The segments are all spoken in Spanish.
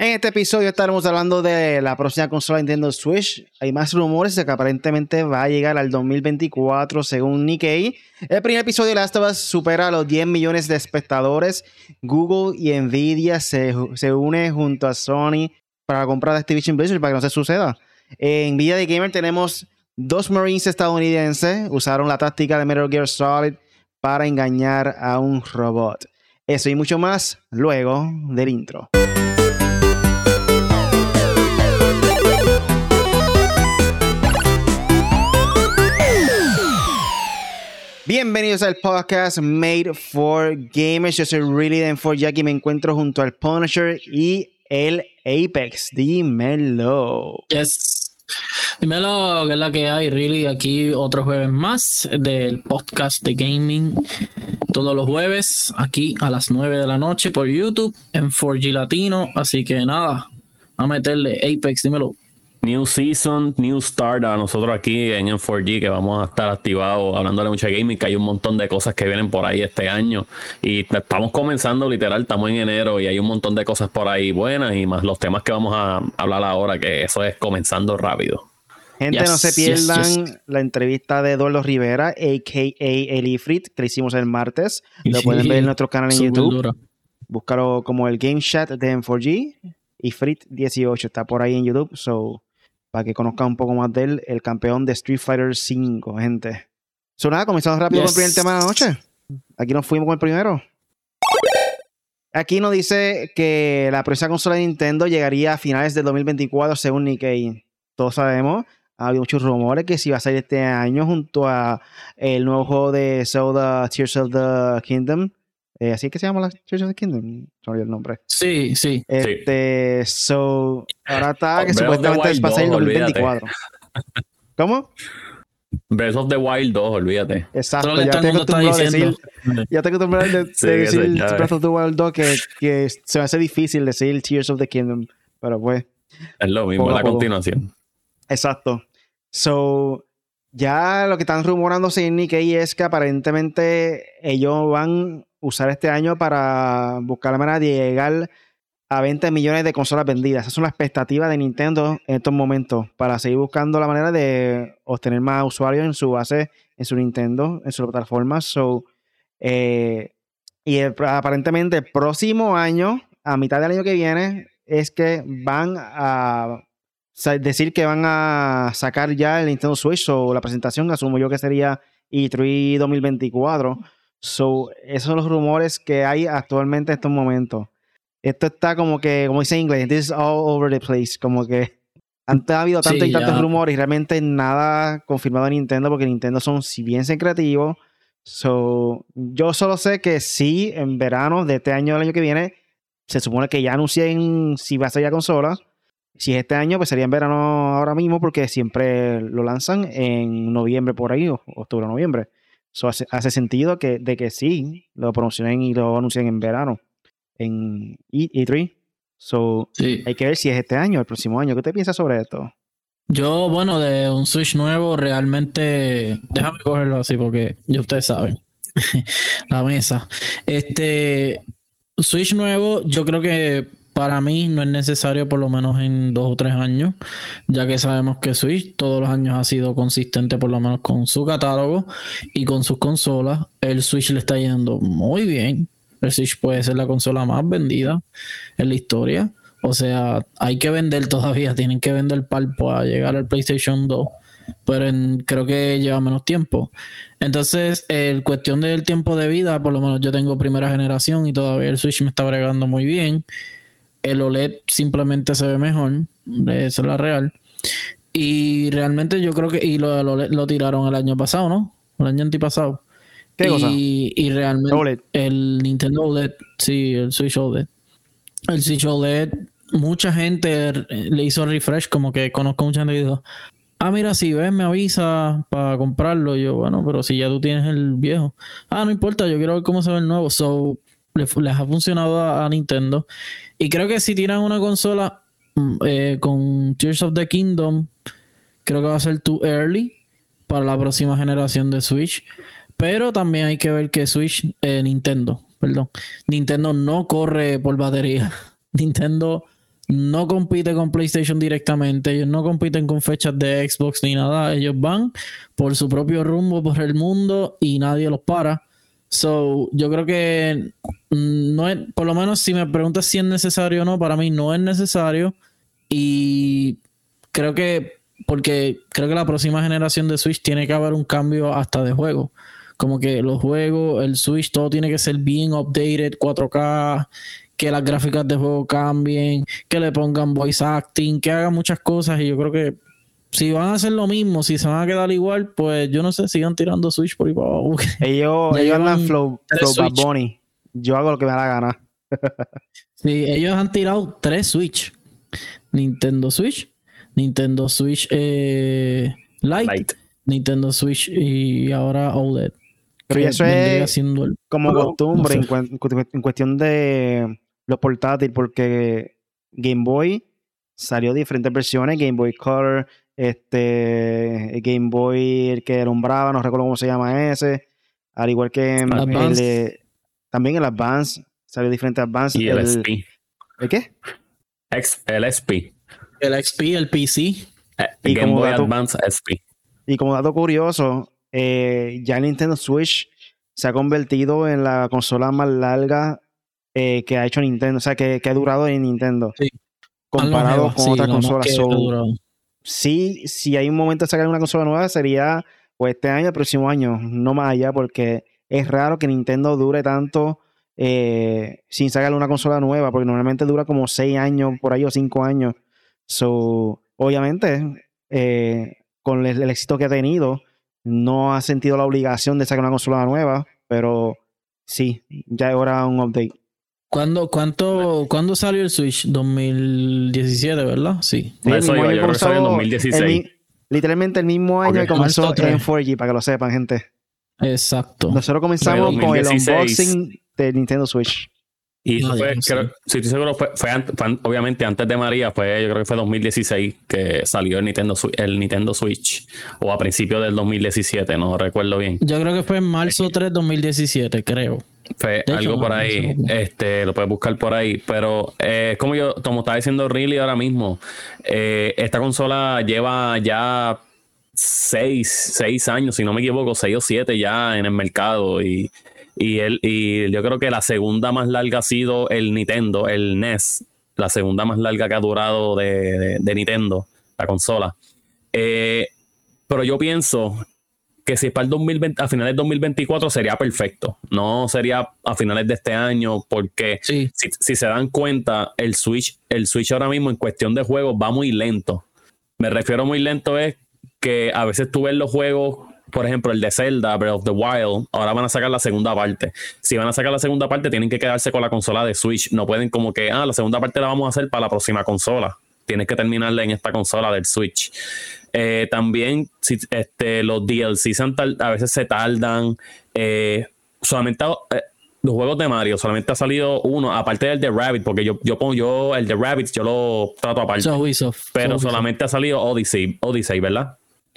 En este episodio estaremos hablando de la próxima consola Nintendo Switch. Hay más rumores de que aparentemente va a llegar al 2024 según Nikkei. El primer episodio de Last of Us supera los 10 millones de espectadores. Google y Nvidia se, se unen junto a Sony para la compra de Activision Blizzard para que no se suceda. En Nvidia de Gamer tenemos dos Marines estadounidenses. Usaron la táctica de Metal Gear Solid para engañar a un robot. Eso y mucho más luego del intro. Bienvenidos al podcast Made for Gamers. Yo soy Really Den for Jackie. Me encuentro junto al Punisher y el Apex. Dímelo. Yes. Dímelo, que es la que hay, Really. Aquí otro jueves más del podcast de gaming. Todos los jueves, aquí a las 9 de la noche por YouTube en 4G Latino. Así que nada, a meterle Apex, dímelo. New Season, New Start a nosotros aquí en M4G que vamos a estar activados hablándole mucho de gaming, que hay un montón de cosas que vienen por ahí este año y estamos comenzando literal, estamos en enero y hay un montón de cosas por ahí buenas y más los temas que vamos a hablar ahora, que eso es comenzando rápido. Gente, no se pierdan la entrevista de Eduardo Rivera, a.k.a. El Ifrit, que le hicimos el martes. Lo pueden ver en nuestro canal en YouTube. Búscalo como el Game Chat de M4G. Ifrit18 está por ahí en YouTube. So, para que conozcan un poco más de él, el campeón de Street Fighter 5, gente. So, nada, comenzamos rápido con el primer tema de la noche. Aquí nos fuimos con el primero. Aquí nos dice que la próxima consola de Nintendo llegaría a finales del 2024, según Nikkei. Todos sabemos, ha habido muchos rumores que si va a salir este año junto a el nuevo juego de Zelda Tears of the Kingdom. Eh, así que se llama la Tears of the Kingdom. No el nombre. Sí, sí. Este, so, ahora está que supuestamente va a salir en 2024. ¿Cómo? Breath of the Wild 2, olvídate. Exacto, ya te acostumbrado a decir, ya te acostumbrado a decir Breath of the Wild 2 que, que se me hace difícil decir Tears of the Kingdom, pero pues. Es lo mismo, la continuación. Exacto. So, ya lo que están rumorándose en Nikkei es que aparentemente ellos van usar este año para buscar la manera de llegar a 20 millones de consolas vendidas. Esa es una expectativa de Nintendo en estos momentos para seguir buscando la manera de obtener más usuarios en su base, en su Nintendo, en su plataforma. So, eh, y aparentemente el próximo año, a mitad del año que viene, es que van a decir que van a sacar ya el Nintendo Switch o la presentación, asumo yo que sería E3 2024. So, esos son los rumores que hay actualmente en estos momentos. Esto está como que, como dice en inglés, this is all over the place. Como que antes ha habido tantos y tantos rumores y realmente nada confirmado en Nintendo porque Nintendo son si bien secretivos. So, yo solo sé que sí, en verano de este año del año que viene, se supone que ya anuncien si va a ser ya consola si es este año, pues sería en verano ahora mismo porque siempre lo lanzan en noviembre por ahí, o octubre o noviembre. Hace, sentido que, de que sí, lo promocionen y lo anuncien en verano, en E3. So, hay que ver si es este año o el próximo año. ¿Qué te piensas sobre esto? Yo, bueno, de un Switch nuevo, realmente. Déjame cogerlo así porque ya ustedes saben. La mesa. Este. Switch nuevo, yo creo que para mí no es necesario por lo menos en dos o tres años, ya que sabemos que Switch todos los años ha sido consistente por lo menos con su catálogo y con sus consolas. El Switch le está yendo muy bien. El Switch puede ser la consola más vendida en la historia. O sea, hay que vender todavía, tienen que vender palpo a llegar al PlayStation 2, pero creo que lleva menos tiempo. Entonces, el cuestión del tiempo de vida, por lo menos yo tengo primera generación y todavía el Switch me está bregando muy bien el OLED simplemente se ve mejor, esa es la real. Y realmente yo creo que, y lo OLED lo tiraron el año pasado, ¿no? El año antipasado. ¿Qué y, cosa? Y realmente el Nintendo OLED, sí, el Switch OLED. El Switch OLED, mucha gente le hizo refresh, como que conozco mucha gente que dijo, ah, mira, si ves, me avisa para comprarlo. yo, bueno, pero si ya tú tienes el viejo. Ah, no importa, yo quiero ver cómo se ve el nuevo. So, les, ha funcionado a Nintendo. Y creo que si tiran una consola mm, eh, con Tears of the Kingdom, creo que va a ser too early para la próxima generación de Switch. Pero también hay que ver que Switch, eh, Nintendo, perdón, Nintendo no corre por batería. Nintendo no compite con PlayStation directamente, ellos no compiten con fechas de Xbox ni nada, ellos van por su propio rumbo por el mundo y nadie los para. So, yo creo que no es, por lo menos si me preguntas si es necesario o no, para mí no es necesario. Y creo que, porque creo que la próxima generación de Switch tiene que haber un cambio hasta de juego. Como que los juegos, el Switch, todo tiene que ser bien updated, 4K, que las gráficas de juego cambien, que le pongan voice acting, que hagan muchas cosas. Y yo creo que si van a hacer lo mismo, si se van a quedar igual, pues yo no sé, sigan tirando Switch por ahí para abajo. Ellos, ellos andan flow, flow Bad. Bunny. Yo hago lo que me da la gana. Sí, ellos han tirado tres Switch. Nintendo Switch, Nintendo Switch eh, Lite. Nintendo Switch y ahora OLED. Pero eso es el- como Pero, costumbre no en, cuen- en cu- en cuestión de los portátiles, porque Game Boy salió diferentes versiones, Game Boy Color, este Game Boy el que alumbraba, no recuerdo cómo se llama ese, al igual que el Advance. de- también el Advance, salió diferente Advance. Y el, el, SP. ¿el qué? Ex- el SP. el XP, el PC. Eh, Y Game Boy dato- Advance SP. Y como dato curioso, eh, ya el Nintendo Switch se ha convertido en la consola más larga eh, que ha hecho Nintendo, o sea, que, que ha durado en Nintendo. Sí. Comparado con sí, otras consolas. Sí, si hay un momento de sacar una consola nueva, sería pues este año, el próximo año, no más allá, porque es raro que Nintendo dure tanto eh, sin sacarle una consola nueva, porque normalmente dura como 6 años por ahí o 5 años. So, obviamente, eh, con el éxito que ha tenido, no ha sentido la obligación de sacar una consola nueva, pero sí, ya es hora de un update. ¿Cuándo, cuánto, ¿Cuándo salió el Switch? 2017, ¿verdad? Sí. Eso iba, yo creo que salió en comenzó- 2016. el mi- literalmente el mismo año que comenzó en 4G, para que lo sepan, gente. Exacto. Nosotros comenzamos con el 2016. unboxing de Nintendo Switch. Y eso No, fue, creo- si estoy seguro, fue, fue obviamente antes de María, fue, yo creo que fue 2016 que salió el Nintendo, el Nintendo Switch, o a principios del 2017, no recuerdo bien. Yo creo que fue en marzo 3, 2017, creo. Fue De hecho, algo por ahí, no este, lo puedes buscar por ahí, pero eh, como yo, como estaba diciendo Riley ahora mismo, eh, esta consola lleva ya seis, seis años, si no me equivoco, seis o siete ya en el mercado y, y, el, y yo creo que la segunda más larga ha sido el Nintendo, el NES, la segunda más larga que ha durado de, de- de Nintendo, la consola. Eh, pero yo pienso que si es para el 2020, a finales del 2024 sería perfecto. No sería a finales de este año, porque Sí. si, si se dan cuenta, el Switch, el Switch ahora mismo en cuestión de juegos va muy lento. Me refiero muy lento es que a veces tú ves los juegos, por ejemplo, el de Zelda, Breath of the Wild, ahora van a sacar la segunda parte. Si van a sacar la segunda parte, tienen que quedarse con la consola de Switch. No pueden como que, ah, la segunda parte la vamos a hacer para la próxima consola. Tienes que terminarla en esta consola del Switch. Eh, también si, este, los DLC se han tar- a veces se tardan. Eh, solamente eh, los juegos de Mario, solamente ha salido uno, aparte del de Rabbit, porque yo, yo pongo yo el de Rabbit, yo lo trato aparte. So pero So Ubisoft. solamente ha salido Odyssey, Odyssey, ¿verdad?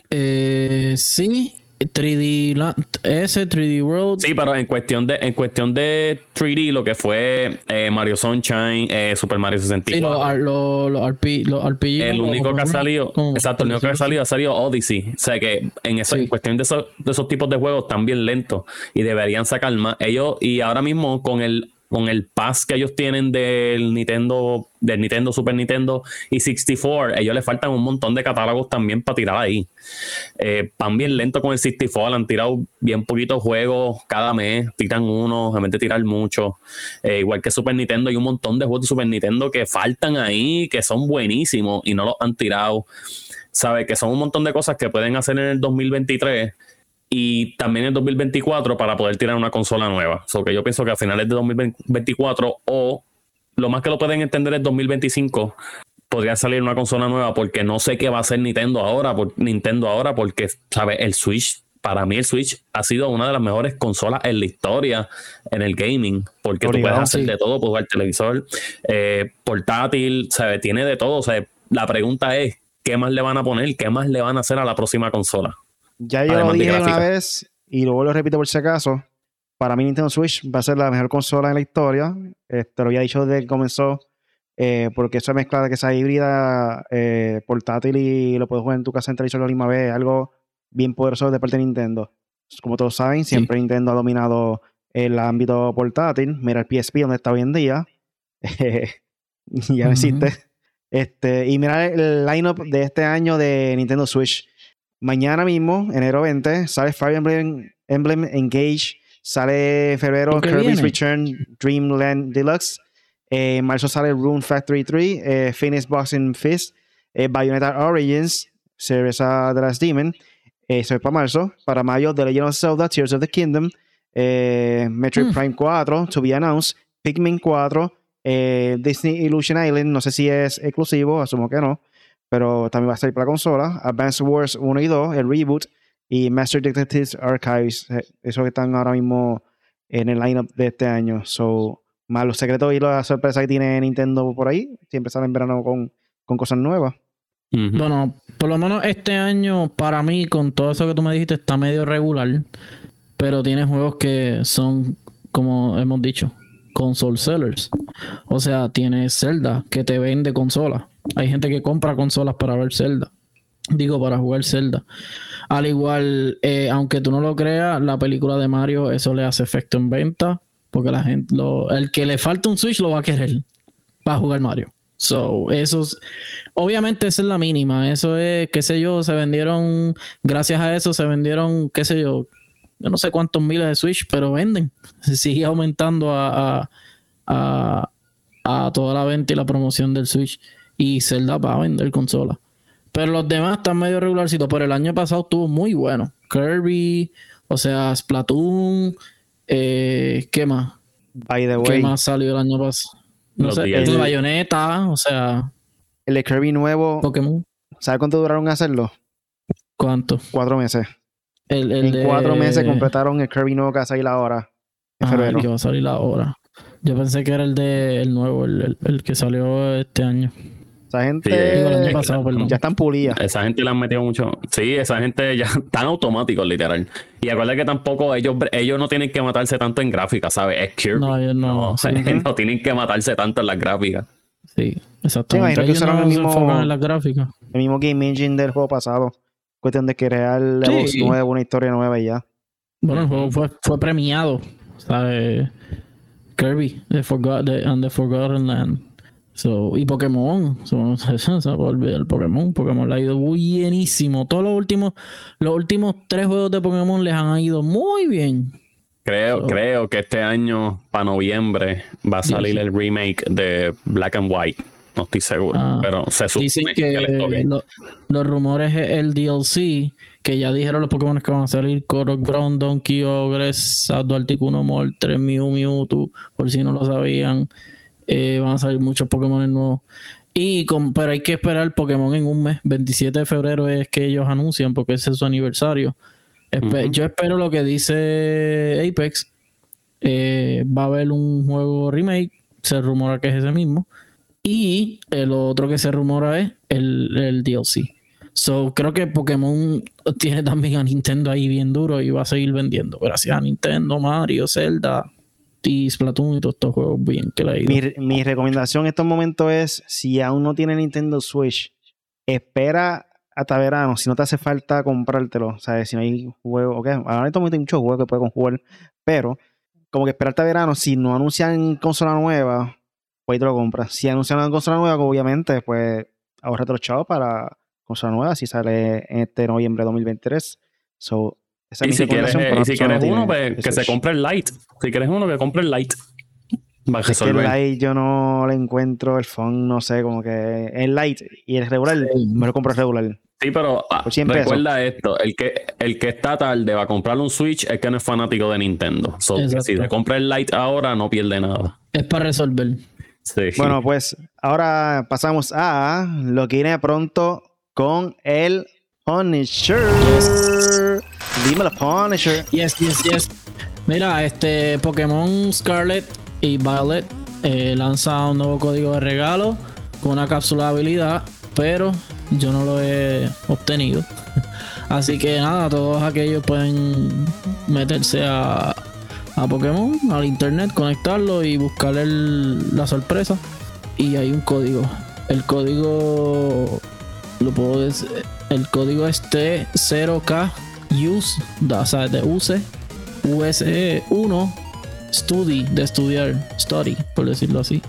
Eh, sí, 3D Land, ese 3D World. Sí, pero en cuestión de, en cuestión de 3D, lo que fue eh, Mario Sunshine, eh, Super Mario Sí, 64. los, ar- los, RP, los RPG. El único que ha salido, exacto, el único que ha salido ha salido Odyssey. O sea que en, esa, Sí. en cuestión de, de esos tipos de juegos están bien lentos y deberían sacar más. Ellos, y ahora mismo con el con el pass que ellos tienen del Nintendo, del Nintendo, Super Nintendo y 64, ellos les faltan un montón de catálogos también para tirar ahí. Eh, van bien lento con el 64, han tirado bien poquitos juegos cada mes, tiran uno, de tirar mucho. Eh, igual que Super Nintendo, hay un montón de juegos de Super Nintendo que faltan ahí, que son buenísimos y no los han tirado. Sabe que son un montón de cosas que pueden hacer en el 2023 y también en el 2024 para poder tirar una consola nueva. So que yo pienso que a finales de 2024 o lo más que lo pueden entender es 2025 podría salir una consola nueva porque no sé qué va a hacer Nintendo ahora, por, Nintendo ahora porque sabe el Switch para mí el Switch ha sido una de las mejores consolas en la historia en el gaming, porque tú puedes hacer sí. de todo, puedes jugar televisor, eh, portátil, ¿sabe? tiene de todo. O sea, la pregunta es, ¿qué más le van a poner? ¿Qué más le van a hacer a la próxima consola? Ya yo lo dije una vez y luego lo repito por si acaso. Para mí Nintendo Switch va a ser la mejor consola en la historia. Este, lo había dicho desde que comenzó eh, porque esa mezcla de que sea híbrida, eh, portátil y lo puedes jugar en tu casa en televisión la misma vez, es algo bien poderoso de parte de Nintendo. Como todos saben, siempre Nintendo ha dominado el ámbito portátil. Mira el PSP donde está hoy en día. ya no existe. Este, y mira el lineup de este año de Nintendo Switch. Mañana mismo, enero 20, sale Fire Emblem, Emblem Engage. Sale febrero Kirby's Return Dreamland Deluxe. Eh, en marzo sale Rune Factory 3, eh, Phoenix Boxing Fist, eh, Bayonetta Origins, Cerveza de las Demon. Eso es para marzo. Para mayo, The Legend of Zelda, Tears of the Kingdom, Metroid mm. Prime 4, To Be Announced, Pikmin 4, Disney Illusion Island, no sé si es exclusivo, asumo que no, pero también va a salir para consola. Advance Wars 1 y 2, el reboot, y Master Detectives Archives, eso que están ahora mismo en el lineup de este año. So, más los secretos y las sorpresas que tiene Nintendo por ahí, siempre salen en verano con, cosas nuevas. Bueno, por lo menos este año, para mí, con todo eso que tú me dijiste, está medio regular. Pero tiene juegos que son, como hemos dicho, console sellers. O sea, tiene Zelda que te vende consolas. Hay gente que compra consolas para ver Zelda. Digo, para jugar Zelda. Al igual, eh, aunque tú no lo creas, la película de Mario, eso le hace efecto en venta. Porque la gente, el que le falta un Switch lo va a querer para jugar Mario. So, eso obviamente esa es la mínima. Eso es, qué sé yo, se vendieron, gracias a eso se vendieron, qué sé yo, yo no sé cuántos miles de Switch, pero venden. Se sigue aumentando a, a, a, toda la venta y la promoción del Switch. Y Zelda va a vender consola. Pero los demás están medio regularcitos. Pero el año pasado estuvo muy bueno. Kirby, o sea, Splatoon, eh, ¿Qué más? By the way. ¿Qué más salió el año pasado? No sé, el de Bayonetta, o sea. El de Kirby nuevo. Pokémon. ¿Sabes cuánto duraron hacerlo? ¿Cuánto? Cuatro meses. El, en cuatro meses completaron el Kirby nuevo que va a salir ahora. En ah, febrero. que va a salir ahora. Yo pensé que era el de el nuevo, el, el que salió este año. Esa gente ya están pulidas. Esa gente le han metido mucho. Sí, esa gente ya están automáticos, literal. Y acuérdate que tampoco ellos, ellos no tienen que matarse tanto en gráficas, ¿sabes? Es Kirby. No, ellos no. No, tienen que matarse tanto en las gráficas. Sí, exactamente. Sí, usaron el mismo, en las gráficas. El mismo game engine del juego pasado. Cuestión de crear sí. nuevo, una historia nueva y ya. Bueno, el juego fue, fue premiado. ¿Sabes? Kirby, the Forgot, the, and the Forgotten Land. So, y Pokémon, se va a olvidar el Pokémon. Pokémon le ha ido buenísimo. Todos los últimos, los últimos tres juegos de Pokémon les han ido muy bien. Creo, creo que este año, para noviembre, va a salir el remake de Black and White. No estoy seguro, ah, pero se supone dicen que, los rumores es el DLC, que ya dijeron los Pokémon que van a salir: Ground, Donkey, Ogres, Articuno, Moltres, Mew, Mewtwo, por si no lo sabían. Eh, van a salir muchos Pokémon nuevos. Y pero hay que esperar Pokémon en un mes. 27 de febrero es que ellos anuncian porque ese es su aniversario. Yo espero lo que dice Apex. Eh, va a haber un juego remake. Se rumora que es ese mismo. Y el otro que se rumora es el, el DLC. So, creo que Pokémon tiene también a Nintendo ahí bien duro y va a seguir vendiendo. Gracias a Nintendo, Mario, Zelda, y y todos estos juegos bien que la mi, recomendación en estos momentos es, si aún no tiene Nintendo Switch, espera hasta verano, si no te hace falta comprártelo, sea, si no hay juego, ok, ahora en hay muchos juegos que puedes jugar, pero como que espera hasta verano, si no anuncian consola nueva, pues ahí te lo compras. Si anuncian una consola nueva, obviamente, pues ahorrate los chavos para consola nueva, si sale en este noviembre de 2023. So, y si quieres, si quieres uno, pues, que se compre el Light. Si quieres uno, que compre el Light. Va a es el Light yo no le encuentro el phone, no sé, como que el Light y el regular, me lo compro el regular. Sí, pero ah, recuerda esto, el que, el que está tarde va a comprar un Switch es que no es fanático de Nintendo. si te compra el Light ahora, no pierde nada. Es para resolver. Sí. Bueno, pues ahora pasamos a lo que viene pronto con el Punisher. Dime la Punisher. Yes, yes, yes. Mira, este Pokémon Scarlet y Violet eh, lanza un nuevo código de regalo con una cápsula de habilidad, pero yo no lo he obtenido. Así que nada, todos aquellos pueden meterse a, a Pokémon, al internet, conectarlo y buscar la sorpresa. y hay un código. El código lo puedo decir. El código es T0K use, o sea, de use use 1 study de estudiar, study, por decirlo así.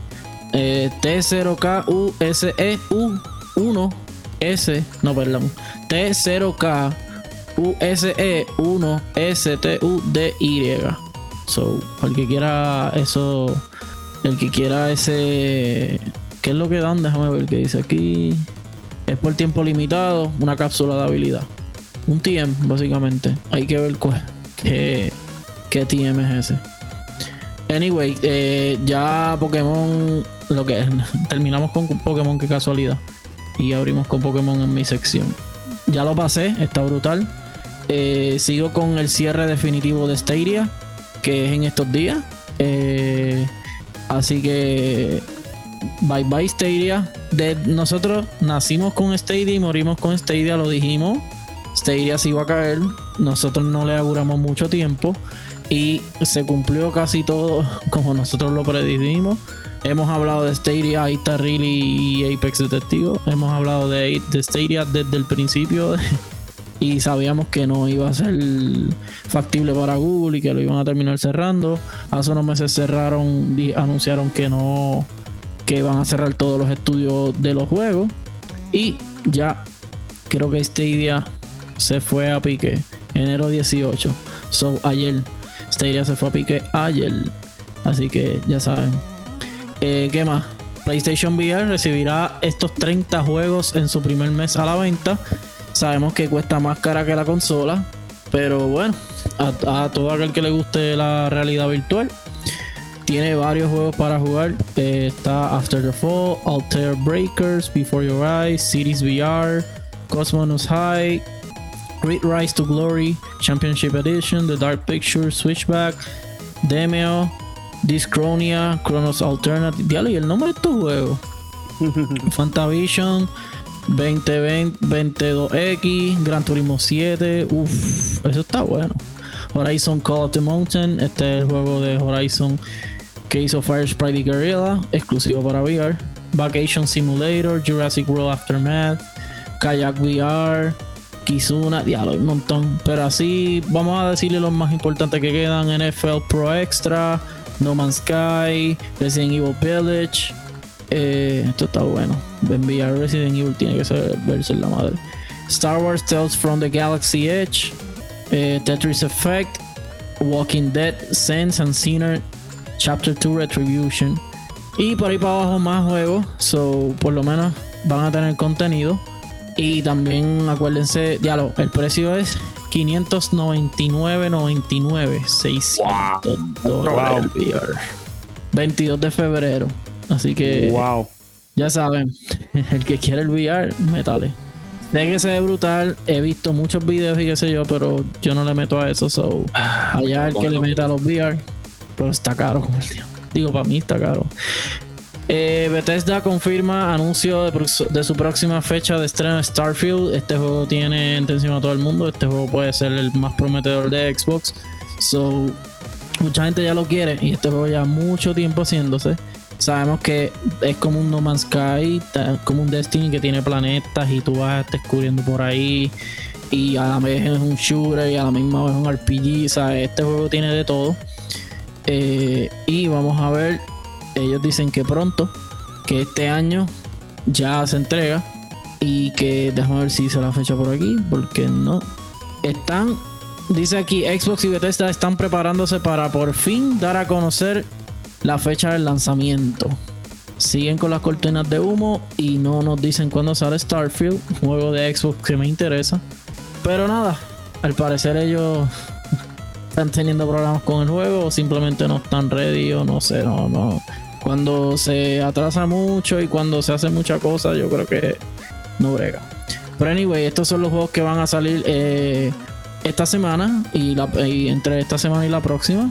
Eh, T0K USE U1 S, no, perdón. T0K USE 1 STUDY. So, el que quiera eso, el que quiera ese, ¿qué es lo que dan? Déjame ver qué dice aquí. Es por tiempo limitado, una cápsula de habilidad. Un TM, básicamente. Hay que ver qué, qué TM es ese. Anyway, eh, ya Pokémon, lo que terminamos con Pokémon, qué casualidad. Y abrimos con Pokémon en mi sección. Ya lo pasé, está brutal. Eh, sigo con el cierre definitivo de Stadia, que es en estos días. Eh, así que bye bye Stadia. Nosotros nacimos con Stadia y morimos con Stadia, lo dijimos. Stadia se iba a caer. Nosotros no le auguramos mucho tiempo. Y se cumplió casi todo como nosotros lo predijimos. Hemos hablado de Stadia, ahí está Really y Apex Detective. Hemos hablado de, de Stadia desde el principio. y sabíamos que no iba a ser factible para Google y que lo iban a terminar cerrando. Hace unos meses cerraron, anunciaron que no, que van a cerrar todos los estudios de los juegos. Y ya creo que Stadia se fue a pique enero 18. So ayer Stadia se fue a pique ayer. Así que ya saben. Eh, ¿Qué más? PlayStation VR recibirá estos 30 juegos en su primer mes a la venta. Sabemos que cuesta más cara que la consola. Pero bueno, a, todo aquel que le guste la realidad virtual, tiene varios juegos para jugar. Eh, está After the Fall, Alter Breakers, Before Your Eyes, Cities VR, Cosmos High, Great Rise to Glory, Championship Edition, The Dark Picture, Switchback, Demeo, Discronia, Chronos Alternative. Diablo, y el nombre de estos juegos. Fantavision, 2020, 22X, Gran Turismo 7. Uff, eso está bueno. Horizon Call of the Mountain. Este es el juego de Horizon que hizo Fire Sprite Guerrilla, exclusivo para VR. Vacation Simulator, Jurassic World Aftermath, Kayak VR, Kizuna, diablo, un montón. Pero así vamos a decirle los más importantes que quedan: NFL Pro Extra, No Man's Sky, Resident Evil Village. Eh, esto está bueno. Enviar Resident Evil tiene que ser verse la madre. Star Wars Tales from the Galaxy Edge, eh, Tetris Effect, Walking Dead, Sense and Sinner, Chapter 2 Retribution. Y por ahí para abajo más juegos. So, por lo menos van a tener contenido. Y también acuérdense, diálogo, el precio es 599.99, 600 dólares 22 de febrero. Así que wow. ya saben, el que quiere el VR, métale. De que se ve brutal, he visto muchos videos y qué sé yo, pero yo no le meto a eso. So, Ah, allá el que le meta a los VR, está caro. Digo, para mí está caro. Eh, Bethesda confirma anuncio de, su próxima fecha de estreno Starfield. Este juego tiene atención a todo el mundo. Este juego puede ser el más prometedor de Xbox. So, mucha gente ya lo quiere y este juego ya mucho tiempo haciéndose. Sabemos que es como un No Man's Sky, como un Destiny que tiene planetas y tú vas descubriendo por ahí. Y a la vez es un shooter y a la misma vez un RPG. Este juego tiene de todo. Eh, y vamos a ver, ellos dicen que pronto, que este año ya se entrega. Y que déjame ver si hice la fecha por aquí, porque no. Están, dice aquí, Xbox y Bethesda están preparándose para por fin dar a conocer la fecha del lanzamiento. Siguen con las cortinas de humo y no nos dicen cuándo sale Starfield, juego de Xbox que me interesa. Pero nada, al parecer ellos están teniendo problemas con el juego o simplemente no están ready o no sé, no, no. Cuando se atrasa mucho y cuando se hace mucha cosa, yo creo que no brega. Pero anyway, estos son los juegos que van a salir eh, esta semana y, entre esta semana y la próxima.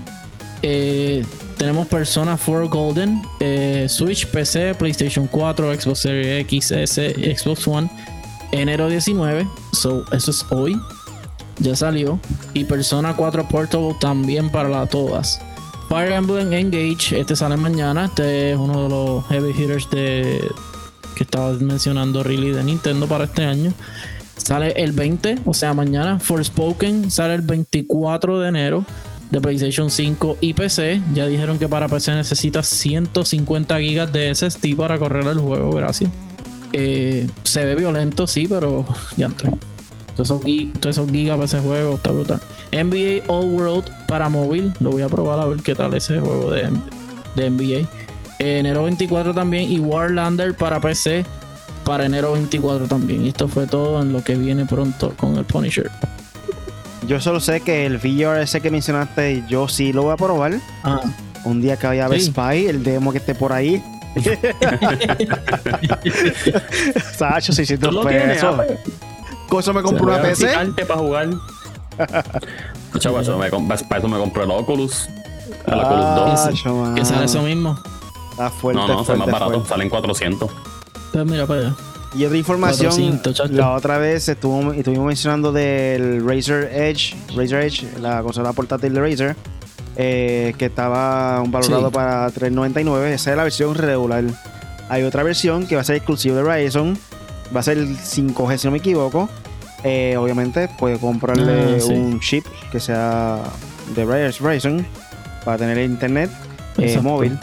Eh, tenemos Persona 4 Golden, eh, Switch, PC, PlayStation 4, Xbox Series X, S, Xbox One, enero 19. So, eso es hoy. Ya salió. Y Persona 4 Portable también para todas. Fire Emblem Engage, este sale mañana. Este es uno de los heavy hitters de que estaba mencionando Really de Nintendo para este año. Sale el 20, o sea, mañana. Forspoken sale el 24 de enero de PlayStation 5 y PC. Ya dijeron que para PC necesita 150 GB de SSD para correr el juego, gracias. Eh, se ve violento, sí, pero ya entré. Todos esos, gigas para ese juego está brutal. NBA All World para móvil. Lo voy a probar a ver qué tal ese juego de, de NBA. enero 24 también. Y Warlander para PC para enero 24 también. Y esto fue todo en lo que viene pronto con el Punisher. Yo solo sé que el VR ese que mencionaste, yo sí lo voy a probar. Ah. Un día que vaya a ver Spy, el demo que esté por ahí. Sacho, 600 pesos. Con eso me compré una PC. para jugar. Chavo, eso me, para eso me compré el Oculus. El ah, Oculus 2. Que sale eso mismo. Está fuerte. No, no, fuerte, más barato. Salen 400. Pues mira para allá. Y otra información, la otra vez estuvo, estuvimos mencionando del Razer Edge, Razer Edge, la consola portátil de Razer, eh, que estaba un valorado para 3.99. Esa es la versión regular. Hay otra versión que va a ser exclusiva de Ryzen, va a ser el 5G si no me equivoco. Eh, obviamente puede comprarle ah, un chip que sea de Ryzen para tener internet eh, móvil.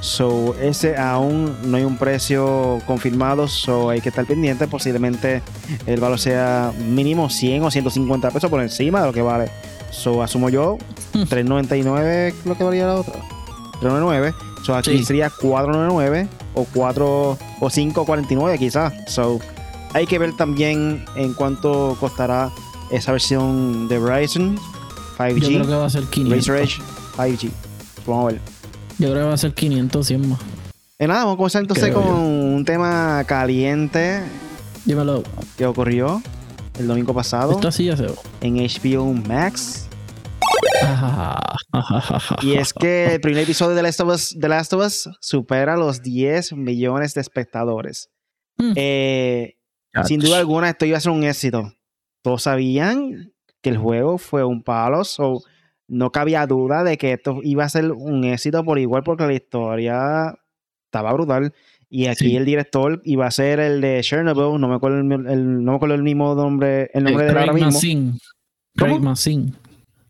So, ese aún no hay un precio confirmado, so hay que estar pendiente. Posiblemente el valor sea mínimo 100 o 150 pesos por encima de lo que vale. So, asumo yo 3.99 hmm. lo que valía la otra. 3.99. So, aquí sería 4.99 o 4 o 5.49 quizás. So, hay que ver también en cuánto costará esa versión de Verizon 5G. Yo creo que va a ser 500. Razer Edge 5G. Vamos a ver. Yo creo que va a ser 500, 100 más. Y nada, vamos a comenzar entonces con un tema caliente. Dímelo. Que ocurrió el domingo pasado. Esto sí ya se En HBO Max. y es que el primer episodio de The Last of Us, supera los 10 millones de espectadores. Hmm. Eh, sin duda alguna, esto iba a ser un éxito. Todos sabían que el juego fue un palo. So, no cabía duda de que esto iba a ser un éxito por igual porque la historia estaba brutal. Y aquí el director iba a ser el de Chernobyl, no me acuerdo el, no me acuerdo el mismo nombre, el nombre de él ahora mismo. Craig Massin.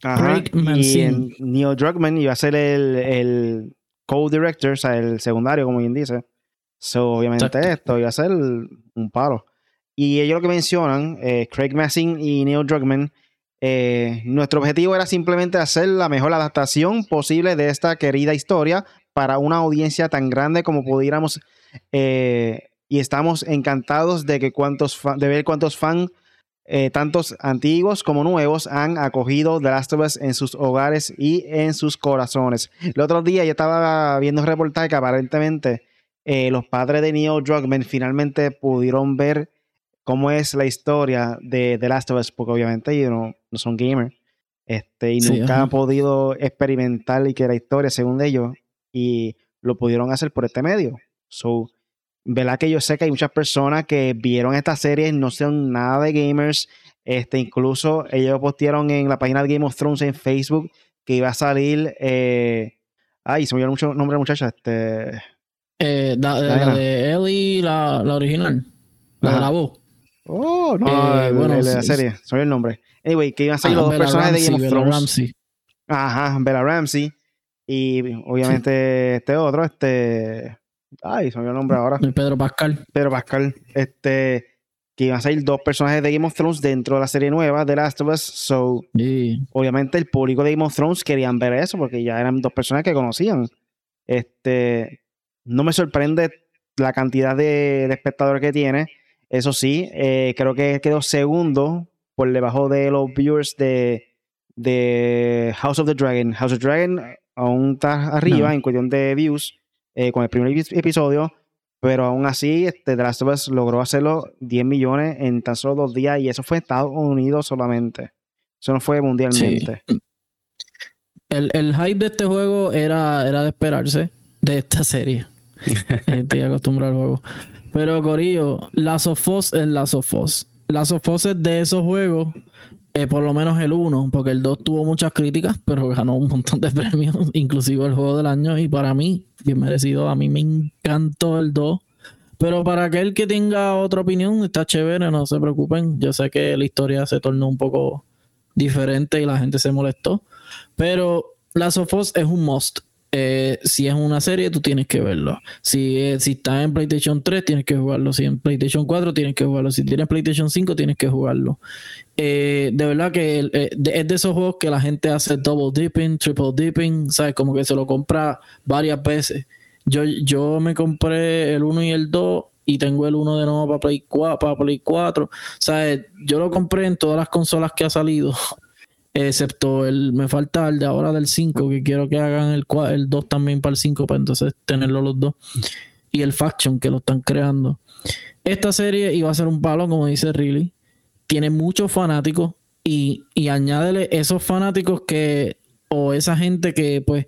Ajá. y Neil Druckmann iba a ser el, el co-director, o sea, el secundario, como bien dice. So, obviamente esto iba a ser un palo. Y ellos lo que mencionan, eh, Craig Massin y Neil Druckmann, eh, nuestro objetivo era simplemente hacer la mejor adaptación posible de esta querida historia para una audiencia tan grande como pudiéramos. Eh, y estamos encantados de, que cuántos de ver cuántos fans, tantos antiguos como nuevos, han acogido The Last of Us en sus hogares y en sus corazones. El otro día yo estaba viendo un reportaje que aparentemente los padres de Neil Druckmann finalmente pudieron ver cómo es la historia de The Last of Us, porque obviamente ellos no, son gamers, este, y nunca han podido experimentar y que la historia según ellos, y lo pudieron hacer por este medio. So, ¿verdad? Que yo sé que hay muchas personas que vieron esta serie, no son nada de gamers, este, incluso ellos postearon en la página de Game of Thrones en Facebook que iba a salir, eh, ay, se me olvidó mucho nombre de muchacha, este... Eh, la, de Ellie, la, la original, la la voz. Oh, no, eh, bueno, la serie, soy el nombre. Anyway, que iban a salir los dos personajes de Game of Thrones. Ramsey. Ajá, Bella Ramsey. Y obviamente este otro, este. Ay, se me el nombre ahora. Pedro Pascal. Pedro Pascal. Este. Que iban a salir dos personajes de Game of Thrones dentro de la serie nueva de Last of Us. So, obviamente el público de Game of Thrones querían ver eso porque ya eran dos personajes que conocían. Este. No me sorprende la cantidad de, de espectadores que tiene eso sí, eh, creo que quedó segundo por debajo de los viewers de, de House of the Dragon. House of the Dragon aún está arriba en cuestión de views eh, con el primer episodio, pero aún así este, The Last of Us logró hacerlo 10 millones en tan solo dos días y eso fue en Estados Unidos solamente. Eso no fue mundialmente. El, el, hype de este juego era, era de esperarse de esta serie. Estoy acostumbrado al juego. Pero Corillo, Last of es Last of Us. Last of es de esos juegos Eh, por lo menos el 1, porque el 2 tuvo muchas críticas, pero ganó un montón de premios, inclusive el juego del año. Y para mí, bien merecido. A mí me encantó el 2. Pero para aquel que tenga otra opinión, está chévere, no se preocupen. Yo sé que la historia se tornó un poco diferente y la gente se molestó. Pero Last of es un must. Eh, si es una serie, tú tienes que verlo. Si, eh, si está en PlayStation 3, tienes que jugarlo. Si en PlayStation 4, tienes que jugarlo. Si tienes PlayStation 5, tienes que jugarlo. Eh, de verdad que es de esos juegos que la gente hace double dipping, triple dipping, ¿sabes? Como que se lo compra varias veces. Yo, yo me compré el 1 y el 2 y tengo el 1 de nuevo para Play 4. Para Play 4. ¿Sabes? Yo lo compré en todas las consolas que ha salido excepto el me falta el de ahora del 5 que quiero que hagan el, el 2 también para el 5 para entonces tenerlo los dos. Y el faction que lo están creando. Esta serie iba a ser un palo como dice Riley tiene muchos fanáticos y, y añádele esos fanáticos que o esa gente que pues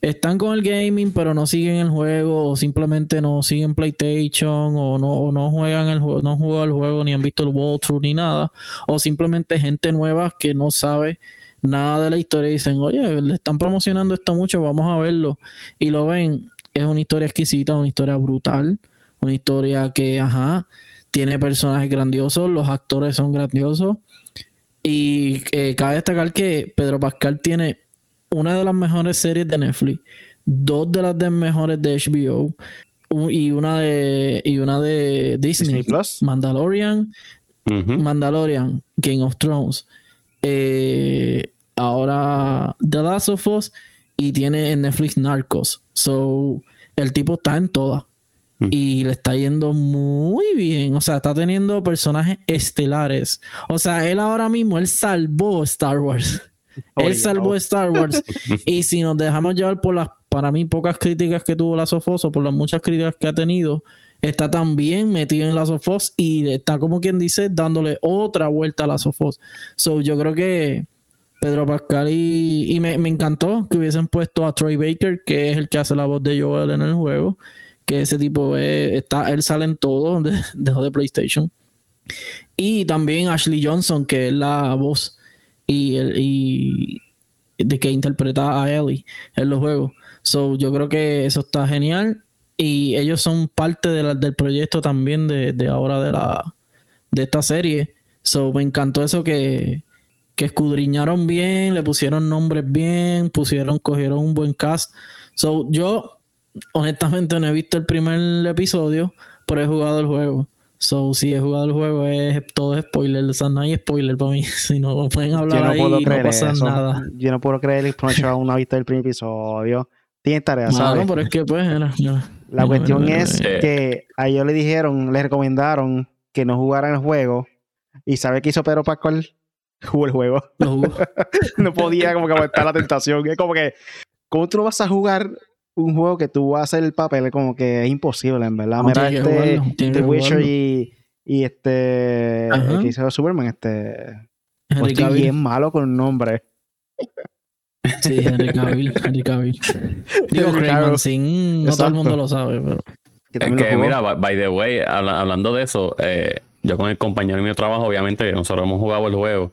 están con el gaming pero no siguen el juego o simplemente no siguen PlayStation o no, no juegan el juego, no han el juego ni han visto el walkthrough ni nada. O simplemente gente nueva que no sabe nada de la historia y dicen oye le están promocionando esto mucho vamos a verlo y lo ven es una historia exquisita una historia brutal una historia que ajá tiene personajes grandiosos los actores son grandiosos. Y eh, cabe destacar que Pedro Pascal tiene una de las mejores series de Netflix, dos de las de mejores de HBO y una de y una de Disney, Plus, Mandalorian, Mandalorian, Game of Thrones, eh, ahora The Last of Us y tiene en Netflix Narcos. So el tipo está en todas. Y le está yendo muy bien. O sea, está teniendo personajes estelares. O sea, él ahora mismo, él salvó Star Wars. Él salvó Star Wars. y si nos dejamos llevar por las, para mí, pocas críticas que tuvo la Sofoso, por las muchas críticas que ha tenido, está también metido en la Sofos y está como quien dice, dándole otra vuelta a la Sofos. So, yo creo que Pedro Pascal y, me, encantó que hubiesen puesto a Troy Baker, que es el que hace la voz de Joel en el juego, que ese tipo está, él sale en todo de, de PlayStation. Y también Ashley Johnson, que es la voz y, y de que interpreta a Ellie en los juegos. So, yo creo que eso está genial. Y ellos son parte de del proyecto también de, de, ahora de la de esta serie. So, me encantó eso que, que escudriñaron bien, le pusieron nombres bien, pusieron, cogieron un buen cast. So, yo honestamente no he visto el primer episodio, pero he jugado el juego. So, si he jugado el juego, es todo spoiler. O sea, no hay spoiler para mí. Si no pueden hablar no ahí, puedo no pasa nada. Yo no puedo creer que no he una vista del primer episodio. Tiene tarea, ¿sabes? No, pero es que pues... la cuestión es que a ellos le dijeron, le recomendaron que no jugaran el juego. ¿Y sabe qué hizo Pedro Pascual? Jugó el juego. no podía como que aguantar la tentación. Es como que, ¿cómo tú no vas a jugar un juego que tú vas a hacer el papel como que es imposible, en verdad. Mira, este The Witcher y, y, este el que hizo Superman, este Henry bien malo con nombre. Sí, Henry Cavill, Henry Cavill. Digo, Craig sin no todo el mundo lo sabe, pero... Es que, mira, by the way, hablando de eso, eh, yo con el compañero mío de trabajo, obviamente, nosotros hemos jugado el juego.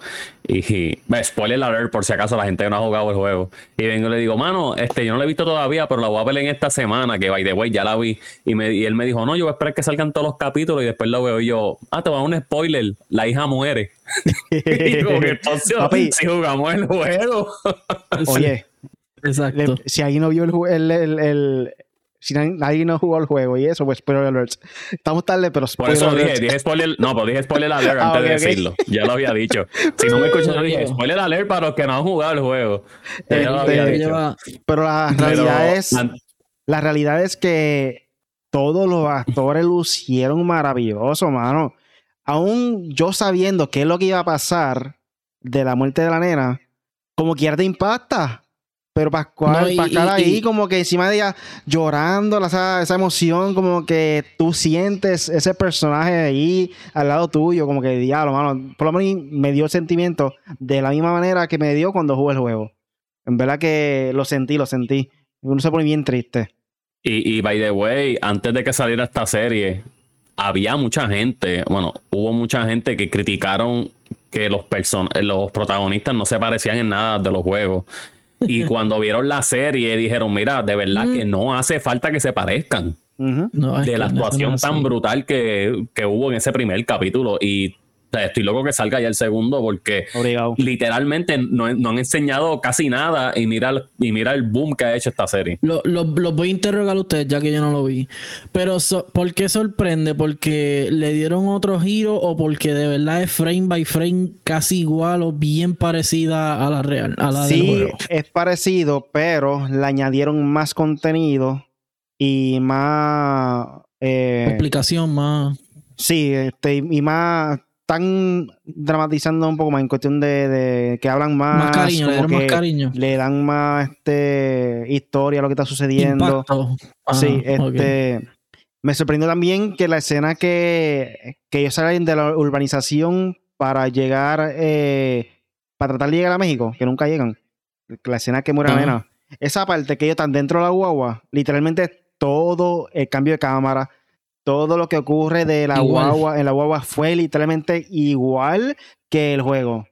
Y, me spoiler alert por si acaso la gente que no ha jugado el juego. Y vengo y le digo, mano, este, yo no lo he visto todavía, pero la voy a ver en esta semana, que by the way, ya la vi. Y, me, y él me dijo, no, yo voy a esperar que salgan todos los capítulos y después lo veo. Y yo, ah, te voy a dar un spoiler, la hija muere. y digo, ¿qué si jugamos el juego. Oye, Exacto. si alguien no vio el, el, si nadie no jugó el juego y eso, pues spoiler alerts. Estamos tarde, pero Por eso dije, dije spoiler, no, dije spoiler alert ah, antes de decirlo. Ya lo había dicho. Si no me escuchas, dije spoiler alert para los que no han jugado el juego. Ya lo había este, dicho. Pero la realidad es, la realidad es que todos los actores lucieron maravilloso, mano. Aún yo sabiendo qué es lo que iba a pasar de la muerte de la nena, como quiera te impacta. Pero Pascual, Pascual ahí como que encima de ella llorando, esa, esa, emoción, como que tú sientes ese personaje ahí al lado tuyo, como que diablo, mano. Por lo menos me dio el sentimiento de la misma manera que me dio cuando jugué el juego. En verdad que lo sentí, lo sentí. Uno se pone bien triste. Y, y by the way, antes de que saliera esta serie, había mucha gente, bueno, hubo mucha gente que criticaron que los, los protagonistas no se parecían en nada de los juegos. Y cuando vieron la serie dijeron, mira, de verdad que no hace falta que se parezcan. de la actuación tan brutal que, que, hubo en ese primer capítulo. Y estoy loco que salga ya el segundo porque literalmente no, han enseñado casi nada y mira, y mira el boom que ha hecho esta serie. Lo, voy a interrogar a ustedes ya que yo no lo vi. Pero ¿por qué sorprende? ¿Porque le dieron otro giro o porque de verdad es frame by frame casi igual o bien parecida a la real? A la sí, es parecido, pero le añadieron más contenido y más... Eh, Explicación más... Sí, este, y más están dramatizando un poco más en cuestión de, que hablan más. Más cariño, le dan más cariño. Le dan más este, historia a lo que está sucediendo. sí, este. Me sorprendió también que la escena que, que ellos salen de la urbanización para llegar, eh, para tratar de llegar a México, que nunca llegan. La escena que muere la Esa parte que ellos están dentro de la guagua, literalmente todo el cambio de cámara, todo lo que ocurre de la guagua en la guagua fue literalmente igual que el juego. O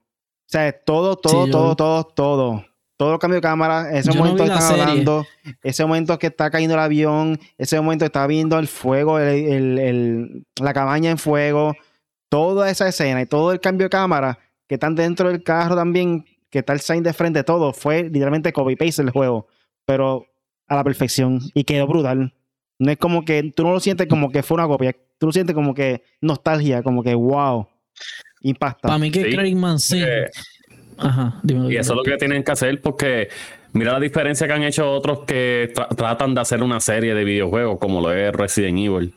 sea, todo, todo, todo, todo, todo. Todo el cambio de cámara, ese momento que están hablando, ese momento que está cayendo el avión, ese momento que está viendo el fuego, la cabaña en fuego, toda esa escena y todo el cambio de cámara que están dentro del carro también, que está el sign de frente, todo fue literalmente copy-paste el juego, pero a la perfección y quedó brutal. No es como que tú no lo sientes como que fue una copia, tú lo sientes como que nostalgia, como que wow, impacta. Para mí que Craig sí. Ajá, y eso es lo que tienen que hacer porque mira la diferencia que han hecho otros que tratan de hacer una serie de videojuegos como lo es Resident Evil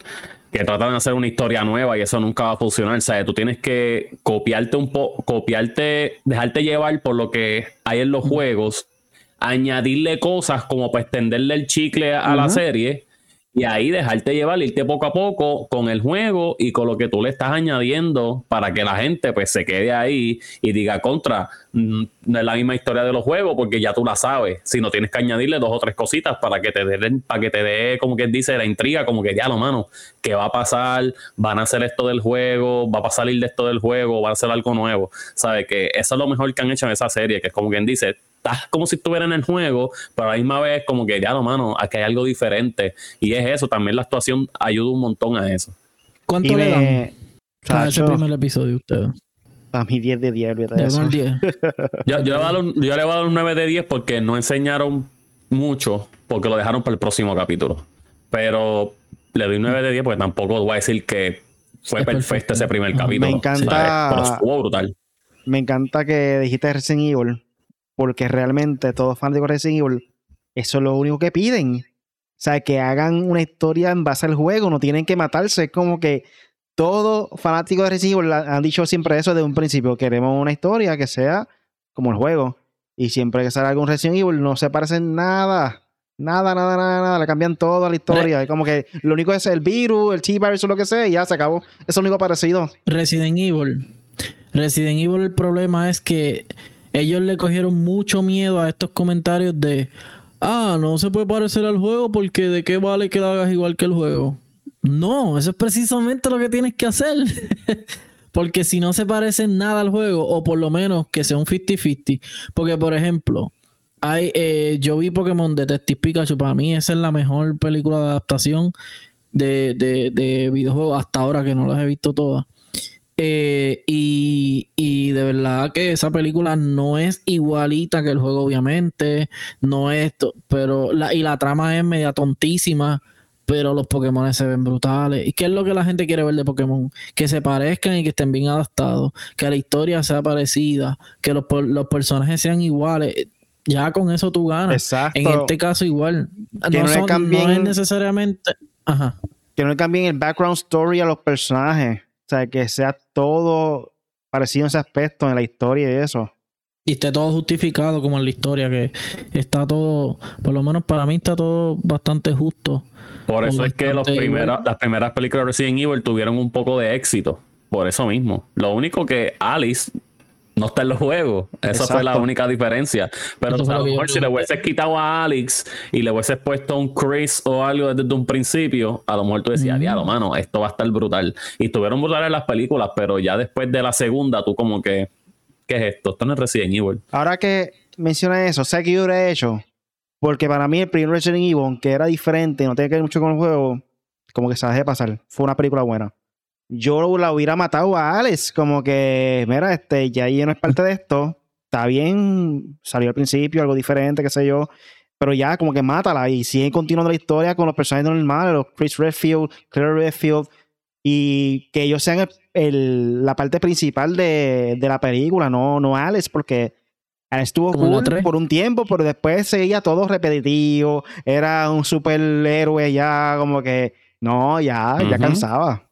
que tratan de hacer una historia nueva y eso nunca va a funcionar. O sea, tú tienes que copiarte un poco, copiarte, dejarte llevar por lo que hay en los juegos, añadirle cosas como para extenderle el chicle a la serie y ahí dejarte llevar, irte poco a poco con el juego y con lo que tú le estás añadiendo para que la gente pues se quede ahí y diga contra, mm, no es la misma historia de los juegos porque ya tú la sabes, Si no tienes que añadirle dos o tres cositas para que te dé, para que te dé, como que dice, la intriga, como que ya lo mano, ¿qué va a pasar? ¿Van a hacer esto del juego? ¿Va a salir de esto del juego? ¿Va a hacer algo nuevo? ¿Sabes? Que eso es lo mejor que han hecho en esa serie, que es como quien dice, estás como si estuviera en el juego, pero a la misma vez como que ya no, mano, aquí hay algo diferente. Y es eso, también la actuación ayuda un montón a eso. ¿Cuánto le dan a ese primer episodio de ustedes? A mi 10 de 10, ¿verdad? yo, yo, le voy a dar un, yo le voy a dar un 9 de 10 porque no enseñaron mucho, porque lo dejaron para el próximo capítulo. Pero le doy un 9 de 10 porque tampoco voy a decir que fue perfecto, ese primer capítulo. Me encanta. Pero estuvo brutal. Me encanta que dijiste Resident Evil porque realmente todos fanáticos de Resident Evil, eso es lo único que piden. O sea, que hagan una historia en base al juego, no tienen que matarse. Es como que todo fanático de Resident Evil han dicho siempre eso desde un principio. Queremos una historia que sea como el juego. Y siempre que sale algún Resident Evil no se parecen nada. Nada, nada, nada, nada. Le cambian toda la historia. Es como que lo único es el virus, el T-Virus o lo que sea y ya se acabó. Es lo único parecido. Resident Evil. Resident Evil el problema es que ellos le cogieron mucho miedo a estos comentarios de, ah, no se puede parecer al juego porque de qué vale que lo hagas igual que el juego. No, eso es precisamente lo que tienes que hacer. porque si no se parece nada al juego, o por lo menos que sea un 50-50. Porque, por ejemplo, hay, eh, yo vi Pokémon Detective Pikachu. Para mí, esa es la mejor película de adaptación de, de, de videojuegos hasta ahora que no las he visto todas. Eh, y, de verdad que esa película no es igualita que el juego, obviamente. No es, pero la, y la trama es media tontísima, pero los Pokémon se ven brutales. ¿Y qué es lo que la gente quiere ver de Pokémon? Que se parezcan y que estén bien adaptados, que la historia sea parecida, que los, los personajes sean iguales. Ya con eso tú ganas. Exacto. En este caso, igual. Que no, no es necesariamente. Ajá. Que no le cambien el background story a los personajes. O sea, que sea todo parecido en ese aspecto, en la historia y eso. Y esté todo justificado como en la historia, que está todo, por lo menos para mí está todo bastante justo. Por eso es que los primeras, las primeras películas de Resident Evil tuvieron un poco de éxito. Por eso mismo. Lo único que Alice no está en los juegos. Esa fue la única diferencia. Pero a lo mejor si le hubieses quitado a Alex y le hubieses puesto un Chris o algo desde un principio, a lo mejor tú decías, diablo, mano, esto va a estar brutal. Y estuvieron brutales las películas, pero ya después de la segunda, tú como que ¿qué es esto? Esto no es Resident Evil. Ahora que menciona eso, sé que yo hubiera hecho. Porque para mí el primer Resident Evil, que era diferente, no tenía que ver mucho con el juego, como que se dejé pasar. Fue una película buena. Yo la hubiera matado a Alex, como que, mira, este, ya ella no es parte de esto. Está bien, salió al principio, algo diferente, qué sé yo. Pero ya, como que mátala y sigue continuando la historia con los personajes normales, los Chris Redfield, Claire Redfield, y que ellos sean el- el- la parte principal de, de la película, no, no Alex, porque Alex estuvo cool por un tiempo, pero después seguía todo repetitivo, era un superhéroe ya, como que, no, ya, ya cansaba.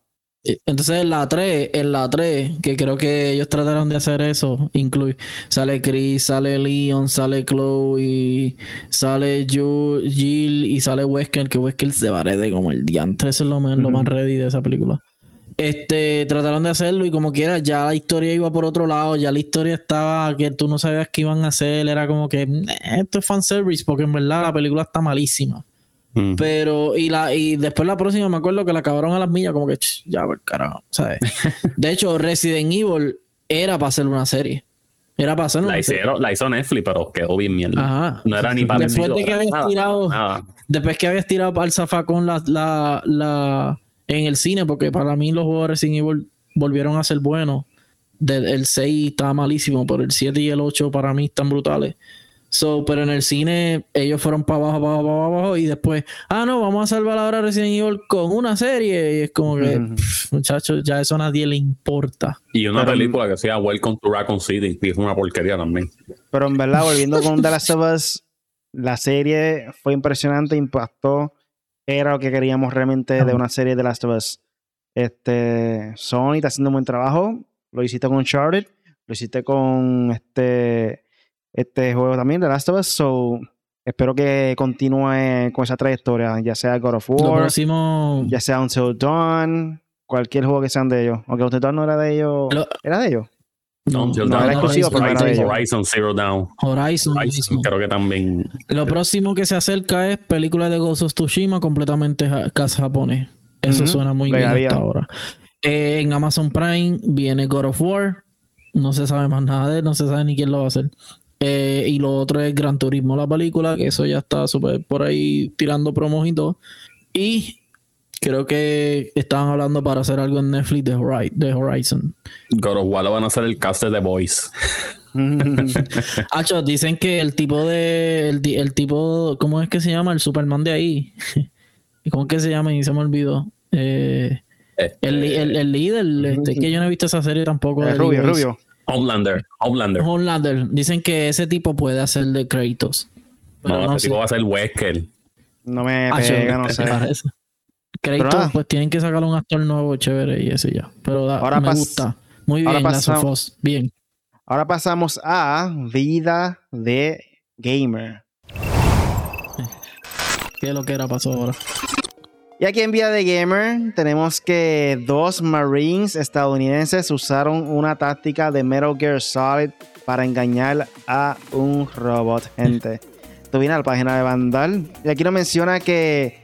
Eh, Entonces en la 3, en la 3, que creo que ellos trataron de hacer eso, incluye, sale Chris, sale Leon, sale Chloe, sale Jill y sale Wesker, que Wesker se parece como el diantre, eso es lo más, lo más ready de esa película. Este, trataron de hacerlo y como quiera, ya la historia iba por otro lado, ya la historia estaba que tú no sabías qué iban a hacer, era como que "Eh, esto es fanservice, porque en verdad la película está malísima. Mm. Pero, y la, y después la próxima me acuerdo que la acabaron a las millas, como que "Ch, ya por carajo, ¿sabes? De hecho, Resident Evil era para hacer una serie. Era para hacer una La serie. hicieron, la hizo Netflix, pero quedó bien mierda. Ajá. No era ni para Después de que habías nada, tirado, nada. después que habías tirado para el zafacón la, la, la, en el cine, porque para mí los juegos de Resident Evil volvieron a ser buenos. Del, el 6 estaba malísimo, pero el 7 y el 8 para mí están brutales. So, pero en el cine ellos fueron para abajo, para abajo, para abajo y después, ah, no, vamos a salvar ahora Resident Evil con una serie. Y es como que, pff, muchachos, ya eso a nadie le importa. Y una Pero- película que se llama Welcome to Raccoon City, y es una porquería también. Pero en verdad, volviendo con The Last of Us, la serie fue impresionante, impactó. Era lo que queríamos realmente de una serie de The Last of Us. Este, Sony está haciendo un buen trabajo. Lo hiciste con Uncharted, lo hiciste con este, este juego también, The Last of Us. So, espero que continúe con esa trayectoria, ya sea God of War, próximo, ya sea Until Dawn, cualquier juego que sean de ellos. Aunque Until Dawn no era de ellos. Lo- ¿Era de ellos? no, Until no, Dawn, era exclusivo, pero no era de Horizon, ellos. Horizon Zero Down. Horizon, Horizon, creo que también. Lo próximo que se acerca es película de Ghost of Tsushima completamente ja- casa japonés. Eso suena muy bien pegaría. hasta ahora. Eh, en Amazon Prime viene God of War. No se sabe más nada de él, no se sabe ni quién lo va a hacer. Eh, y lo otro es Gran Turismo, la película, que eso ya está súper por ahí tirando promos y todo. Y creo que estaban hablando para hacer algo en Netflix de, Hori- de Horizon. God of War van a hacer el cast de The Voice. Hacho, dicen que el tipo de. El, el tipo. ¿Cómo es que se llama? El Superman de ahí. ¿Y ¿Cómo es que se llama? Y se me olvidó. Eh, Este, el, el- el líder. Este, que yo no he visto esa serie tampoco. Eh, de rubio, rubio. Homelander. Homelander. Homelander. Dicen que ese tipo puede hacer de Kratos. Pero no, no, ese tipo va a ser Wesker. No me Hacho, pega, no ¿te sé. parece? Kratos, pues tienen que sacar un actor nuevo chévere y ese ya. Pero da- Ahora me gusta. Muy ahora bien, Last of pasamos- Us. Bien. Ahora pasamos a vida de gamer. ¿Qué es lo que era pasó ahora? Y aquí en Vida de Gamer tenemos que dos Marines estadounidenses usaron una táctica de Metal Gear Solid para engañar a un robot, gente. Tú vienes a la página de Vandal y aquí nos menciona que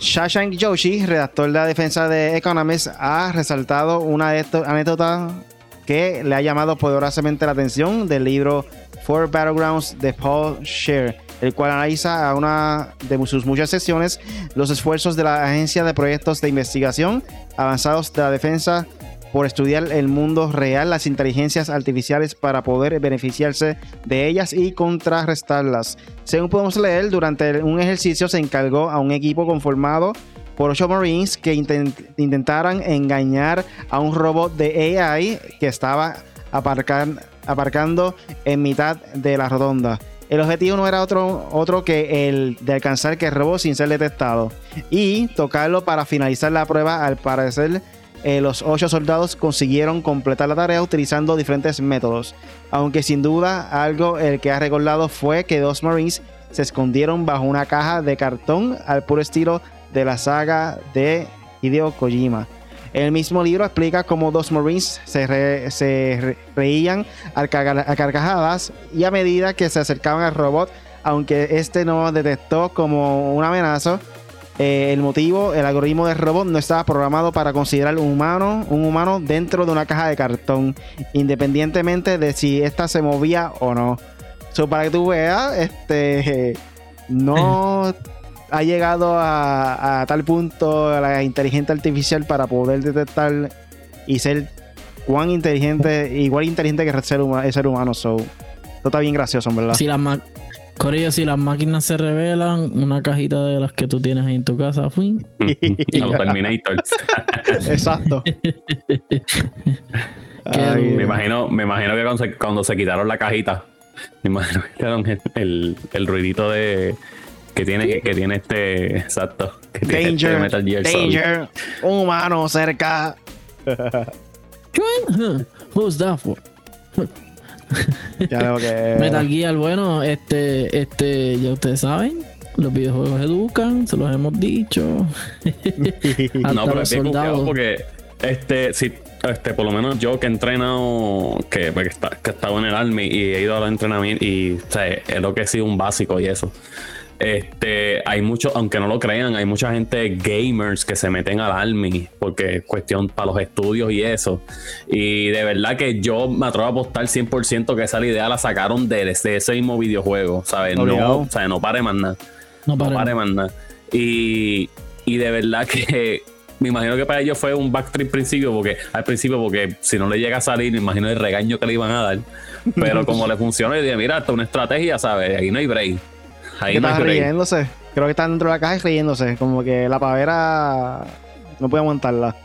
Shashank Joshi, redactor de la defensa de Economist, ha resaltado una anécdota que le ha llamado poderosamente la atención del libro Four Battlegrounds de Paul Scheer, el cual analiza a una de sus muchas secciones los esfuerzos de la Agencia de Proyectos de Investigación Avanzados de la Defensa por estudiar el mundo real, las inteligencias artificiales para poder beneficiarse de ellas y contrarrestarlas. Según podemos leer, durante un ejercicio se encargó a un equipo conformado por ocho Marines que intent- intentaran engañar a un robot de AI que estaba aparcan- aparcando en mitad de la rotonda. El objetivo no era otro, otro que el de alcanzar que el robot sin ser detectado y tocarlo para finalizar la prueba. Al parecer, eh, los ocho soldados consiguieron completar la tarea utilizando diferentes métodos. Aunque sin duda algo el que ha recordado fue que dos Marines se escondieron bajo una caja de cartón al puro estilo de la saga de Hideo Kojima. El mismo libro explica cómo dos Marines se, re- se re- reían a carcajadas y a medida que se acercaban al robot, aunque este no detectó como una amenaza, Eh, el motivo, el algoritmo del robot no estaba programado para considerar un humano, un humano dentro de una caja de cartón, independientemente de si ésta se movía o no. So, para que tú veas, este no ha llegado a, tal punto la inteligencia artificial para poder detectar y ser cuán inteligente, igual inteligente que el ser, humano, el ser humano. So, esto está bien gracioso, en verdad. Si las, si las máquinas se revelan, una cajita de las que tú tienes ahí en tu casa, fui. los Terminators. Exacto. me imagino, me imagino que cuando se, quitaron la cajita, me imagino que quitaron el, el, ruidito de que tiene que, tiene este exacto que danger, Metal Gear danger un humano cerca. Who's that for ya que... Metal Gear, bueno, este, este, ya ustedes saben, los videojuegos educan, se los hemos dicho. no, pero es porque este, si, este, por lo menos yo que he entrenado, que, pues, que, he estado en el Army y he ido a los entrenamientos y o sea, es lo que he sido un básico y eso. Este, hay mucho, aunque no lo crean, hay mucha gente gamers que se meten al Army porque es cuestión para los estudios y eso. Y de verdad que yo me atrevo a apostar 100% que esa idea la sacaron de, ese mismo videojuego, ¿sabes? No, o sea, no pare más nada. No pare, más nada. Y, y de verdad que me imagino que para ellos fue un backtrip principio, porque al principio, porque si no le llega a salir, me imagino el regaño que le iban a dar. Pero como le funciona, y dije, mira, esto es una estrategia, ¿sabes? Ahí no hay break. Ahí no riéndose. Creo que está dentro de la caja riéndose. Como que la pavera no puede aguantarla.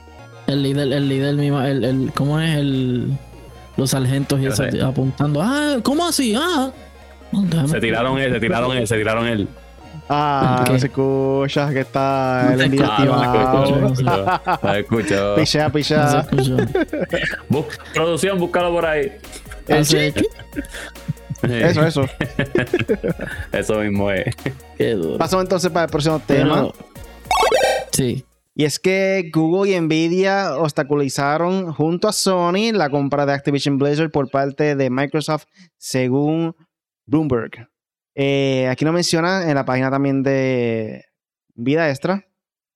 El líder, el líder mismo, el, el, ¿cómo es el los sargentos y eso apuntando? Ah, ¿cómo así? Ah. Se tiraron él, se tiraron él, se tiraron él. Ah, no se escucha que está el envío. No escucho. Pichea, pichea. producción, búscalo por ahí. ¿Ah, eso, eso. eso mismo es. Pasamos entonces para el próximo tema. Sí. Y es que Google y Nvidia obstaculizaron junto a Sony la compra de Activision Blizzard por parte de Microsoft, según Bloomberg. Eh, aquí lo menciona en la página también de Vida Extra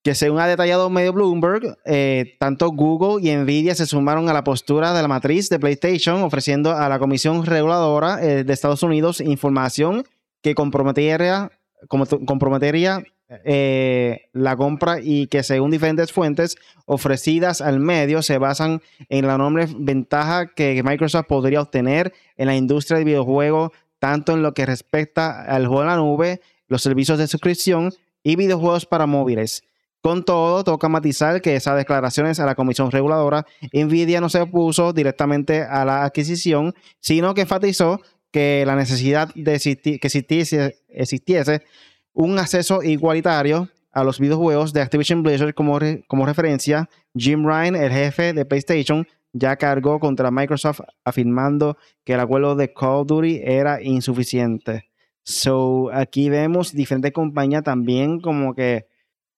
que según ha detallado medio Bloomberg, eh, tanto Google y Nvidia se sumaron a la postura de la matriz de PlayStation, ofreciendo a la Comisión Reguladora eh, de Estados Unidos información que comprometería, eh, la compra y que según diferentes fuentes ofrecidas al medio se basan en la enorme ventaja que Microsoft podría obtener en la industria de videojuegos, tanto en lo que respecta al juego en la nube, los servicios de suscripción y videojuegos para móviles. Con todo, toca matizar que esas declaraciones a la Comisión Reguladora, Nvidia no se opuso directamente a la adquisición, sino que enfatizó que la necesidad de que existiese, un acceso igualitario a los videojuegos de Activision Blizzard como, como referencia. Jim Ryan, el jefe de PlayStation, ya cargó contra Microsoft afirmando que el acuerdo de Call of Duty era insuficiente. So, aquí vemos diferentes compañías también como que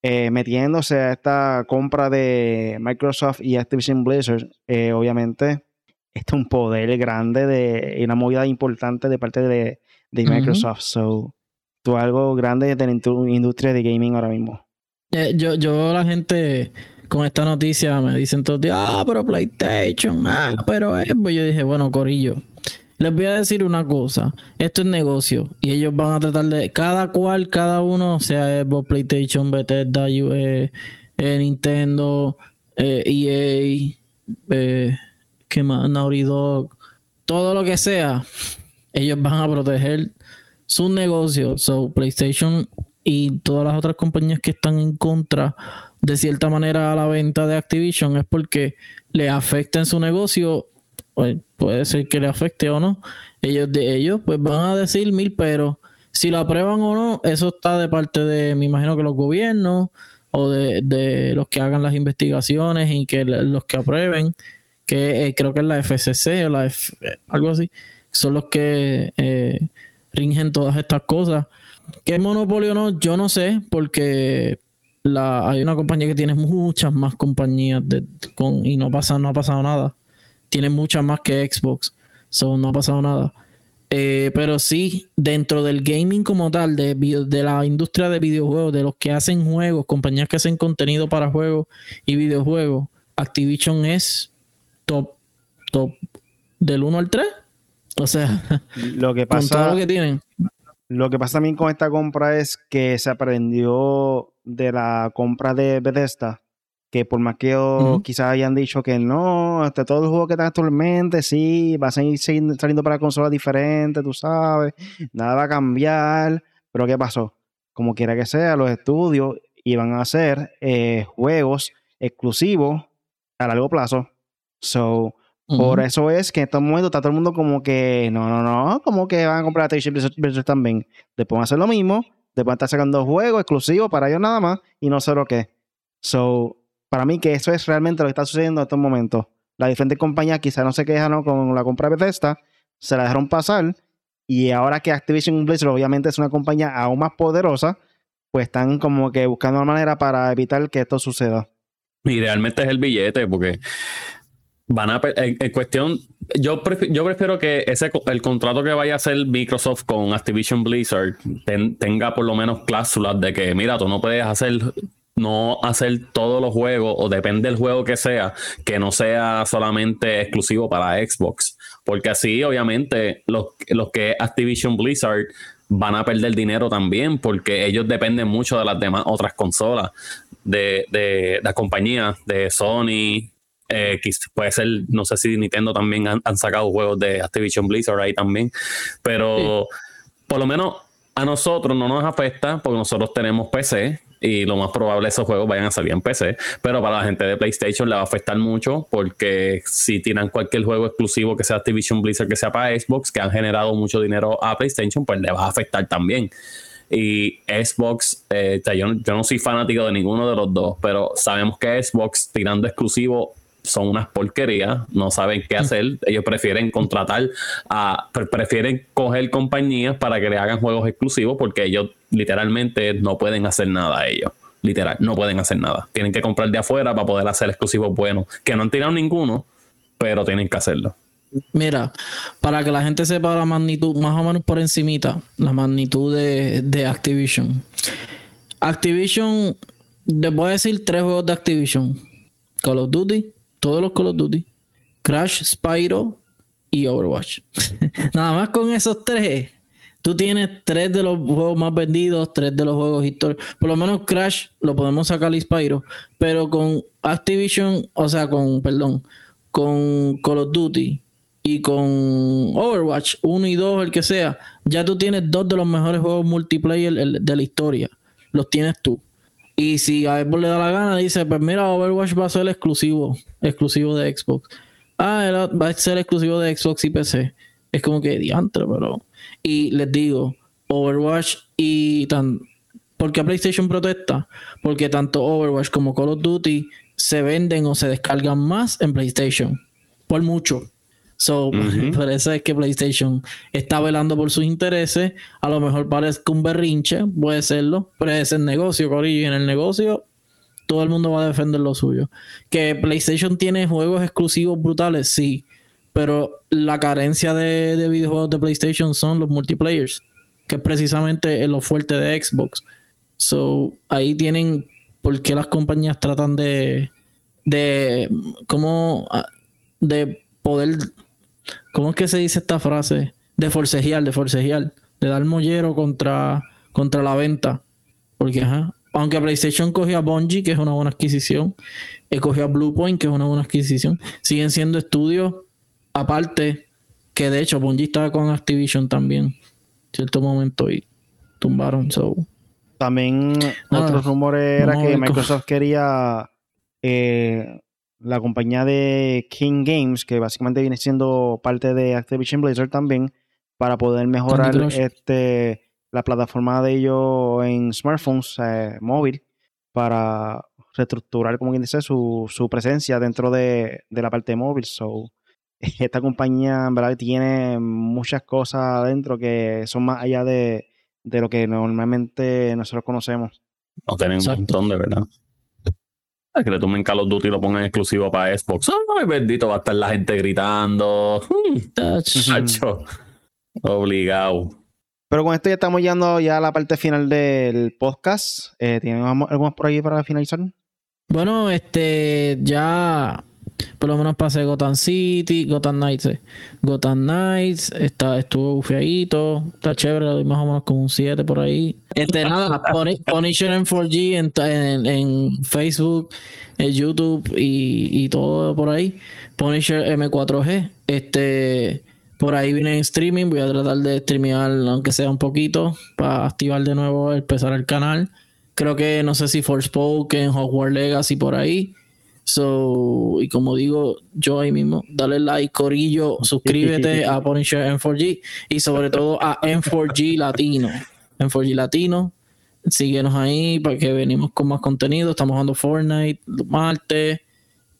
eh, metiéndose a esta compra de Microsoft y Activision Blizzard, eh, obviamente, este es un poder grande de, y una movida importante de parte de, Microsoft. So, tú algo grande de la industria de gaming ahora mismo. Eh, yo, yo, la gente con esta noticia me dicen todos ah, pero PlayStation, ah, pero pues yo dije, bueno, Corillo, les voy a decir una cosa, esto es negocio y ellos van a tratar de, cada cual, cada uno, sea PlayStation, Bethesda, eh, eh, Nintendo, eh, EA, eh, ¿qué más? Naughty Dog, todo lo que sea, ellos van a proteger su negocio. So, PlayStation y todas las otras compañías que están en contra de cierta manera a la venta de Activision es porque le afecta en su negocio pues, puede ser que le afecte o no. Ellos de ellos pues van a decir mil pero si lo aprueban o no, eso está de parte de, me imagino que los gobiernos o de, los que hagan las investigaciones y que los que aprueben, que eh, creo que es la FCC o la algo así, son los que eh, ringen todas estas cosas. ¿Qué monopolio no? Yo no sé, porque hay una compañía que tiene muchas más compañías de, con, y no, pasa, no ha pasado nada tiene muchas más que Xbox. So no ha pasado nada. Eh, pero sí, dentro del gaming como tal, de, de, la industria de videojuegos, de los que hacen juegos, compañías que hacen contenido para juegos y videojuegos, Activision es top, top del 1 al 3. O sea, lo que pasa, lo que tienen. Lo que pasa también con esta compra es que se aprendió de la compra de Bethesda que por más que quizás hayan dicho que no, hasta todo el juego que está actualmente, sí, va a seguir saliendo para consolas diferentes, tú sabes, nada va a cambiar, pero ¿qué pasó? Como quiera que sea, los estudios iban a hacer eh, juegos exclusivos a largo plazo. So, por eso es que en estos momentos está todo el mundo como que, no, no, no, como que van a comprar Blizzard también. Después van a hacer lo mismo, después van a estar sacando juegos exclusivos para ellos nada más y no sé lo que. So, para mí que eso es realmente lo que está sucediendo en estos momentos. Las diferentes compañías quizás no se quejan con la compra de Bethesda, se la dejaron pasar y ahora que Activision Blizzard obviamente es una compañía aún más poderosa, pues están como que buscando una manera para evitar que esto suceda. Y realmente es el billete, porque van a en, cuestión yo prefiero, yo prefiero que ese el contrato que vaya a hacer Microsoft con Activision Blizzard tenga por lo menos cláusulas de que mira tú no puedes hacer no hacer todos los juegos, o depende del juego que sea, que no sea solamente exclusivo para Xbox. Porque así, obviamente, los, los que Activision Blizzard van a perder dinero también, porque ellos dependen mucho de las demás otras consolas, de, de, las compañías, de Sony. Eh, puede ser, no sé si Nintendo también han, sacado juegos de Activision Blizzard ahí también, pero por lo menos a nosotros no nos afecta porque nosotros tenemos PC y lo más probable esos juegos vayan a salir en PC, pero para la gente de PlayStation le va a afectar mucho porque si tiran cualquier juego exclusivo que sea Activision Blizzard, que sea para Xbox, que han generado mucho dinero a PlayStation, pues le va a afectar también. Y Xbox, eh, yo, yo no soy fanático de ninguno de los dos, pero sabemos que Xbox tirando exclusivo son unas porquerías, no saben qué hacer, ellos prefieren contratar a, prefieren coger compañías para que le hagan juegos exclusivos porque ellos literalmente no pueden hacer nada ellos. Literal, no pueden hacer nada. Tienen que comprar de afuera para poder hacer exclusivos buenos, que no han tirado ninguno, pero tienen que hacerlo. Mira, para que la gente sepa la magnitud, más o menos por encimita, la magnitud de, de Activision. Activision, les voy a decir tres juegos de Activision. Call of Duty, todos los Call of Duty, Crash, Spyro y Overwatch. Nada más con esos tres, tú tienes tres de los juegos más vendidos, tres de los juegos históricos. Por lo menos Crash lo podemos sacar y Spyro, pero con Activision, o sea, con, perdón, con Call of Duty y con Overwatch 1 y 2, el que sea, ya tú tienes dos de los mejores juegos multiplayer de la historia. Los tienes tú. Y si a Xbox le da la gana, dice, pues mira, Overwatch va a ser exclusivo, exclusivo de Xbox. Ah, va a ser exclusivo de Xbox y PC. Es como que diantre, pero... Y les digo, Overwatch y tan... ¿Por qué PlayStation protesta? Porque tanto Overwatch como Call of Duty se venden o se descargan más en PlayStation. Por mucho. So, por eso es que PlayStation está velando por sus intereses. A lo mejor parece un berrinche, puede serlo, pero es el negocio, Corillo. Y en el negocio, todo el mundo va a defender lo suyo. Que PlayStation tiene juegos exclusivos brutales, sí. Pero la carencia de, de videojuegos de PlayStation son los multiplayers, que es precisamente lo fuerte de Xbox. So, ahí tienen por qué las compañías tratan de, de, como, ah, de poder ¿Cómo es que se dice esta frase? De forcejear, de forcejear. De dar mollero contra, contra la venta. Porque, ajá. Aunque PlayStation cogió a Bungie, que es una buena adquisición, he cogió a Bluepoint, que es una buena adquisición, siguen siendo estudios aparte, que de hecho Bungie estaba con Activision también, cierto momento, y tumbaron. So. También otros rumores era que Microsoft quería eh, la compañía de King Games, que básicamente viene siendo parte de Activision Blizzard también, para poder mejorar este la plataforma de ellos en smartphones, eh, móvil, para reestructurar, como quien dice, su, su presencia dentro de, la parte móvil. So, esta compañía en verdad tiene muchas cosas adentro que son más allá de, de lo que normalmente nosotros conocemos. No tienen un montón de verdad que le tomen Call of Duty y lo pongan exclusivo para Xbox. Ay, bendito, va a estar la gente gritando. Mm, Obligado. Pero con esto ya estamos llegando ya a la parte final del podcast. Eh, ¿Tienen algo más por ahí para finalizar? Bueno, este, ya por lo menos pasé Gotham City, Gotham Knights, eh. Gotham Knights, está, estuvo bufiadito, está chévere, doy más o menos como un 7 por ahí. Este, nada, Punisher en 4G en, en, Facebook, en YouTube y, y, todo por ahí. Punisher M4G, este, por ahí viene en streaming, voy a tratar de streamear aunque sea un poquito para activar de nuevo, empezar el canal. Creo que no sé si Forspoken, Hogwarts Legacy por ahí. So, y como digo yo ahí mismo, dale like, corillo, suscríbete a Punisher M4G y sobre todo a M4G Latino. M4G Latino, síguenos ahí para que venimos con más contenido. Estamos jugando Fortnite los martes,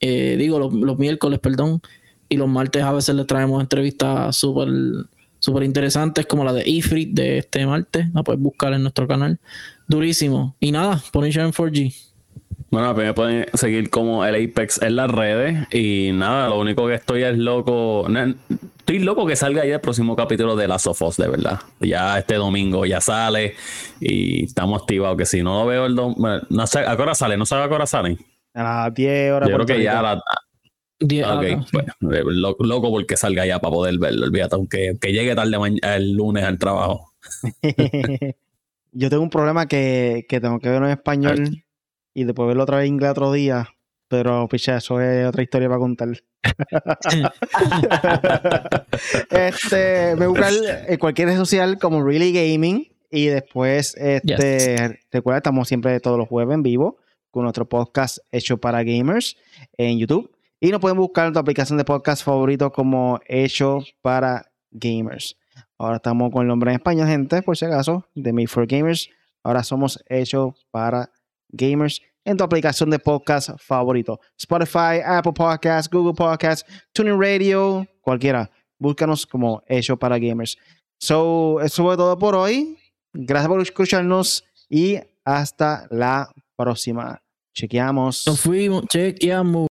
eh, digo los, miércoles, perdón, y los martes a veces les traemos entrevistas súper super interesantes como la de Ifrit de este martes. La puedes buscar en nuestro canal. Durísimo. Y nada, Punisher M4G. Bueno, pues me pueden seguir como el Apex en las redes. Y nada, lo único que estoy es loco. Estoy loco que salga ya el próximo capítulo de Last of Us, de verdad. Ya este domingo ya sale y estamos activados. Que si no lo veo el domingo. No sé, ¿a qué hora sale? ¿No sabe a qué hora sale? A las 10 horas. Yo creo que ya a las. 10 ok, bueno, loco porque salga ya para poder verlo, olvídate, aunque que llegue tarde el lunes al trabajo. Yo tengo un problema que, que tengo que verlo en español y después verlo otra vez en inglés otro día. Pero, picha, eso es otra historia para contar. este, me buscan en cualquier red social como Really Gaming. Y después, este, recuerda, estamos siempre todos los jueves en vivo con nuestro podcast hecho para gamers en YouTube. Y nos pueden buscar en tu aplicación de podcast favorito como hecho para gamers. Ahora estamos con el nombre en español, gente, por si acaso, de Made for Gamers. Ahora somos hecho para gamers en tu aplicación de podcast favorito. Spotify, Apple Podcasts, Google Podcasts, Tuning Radio, cualquiera. Búscanos como hecho para gamers. So, eso fue todo por hoy. Gracias por escucharnos y hasta la próxima. Chequeamos. Nos fuimos, chequeamos.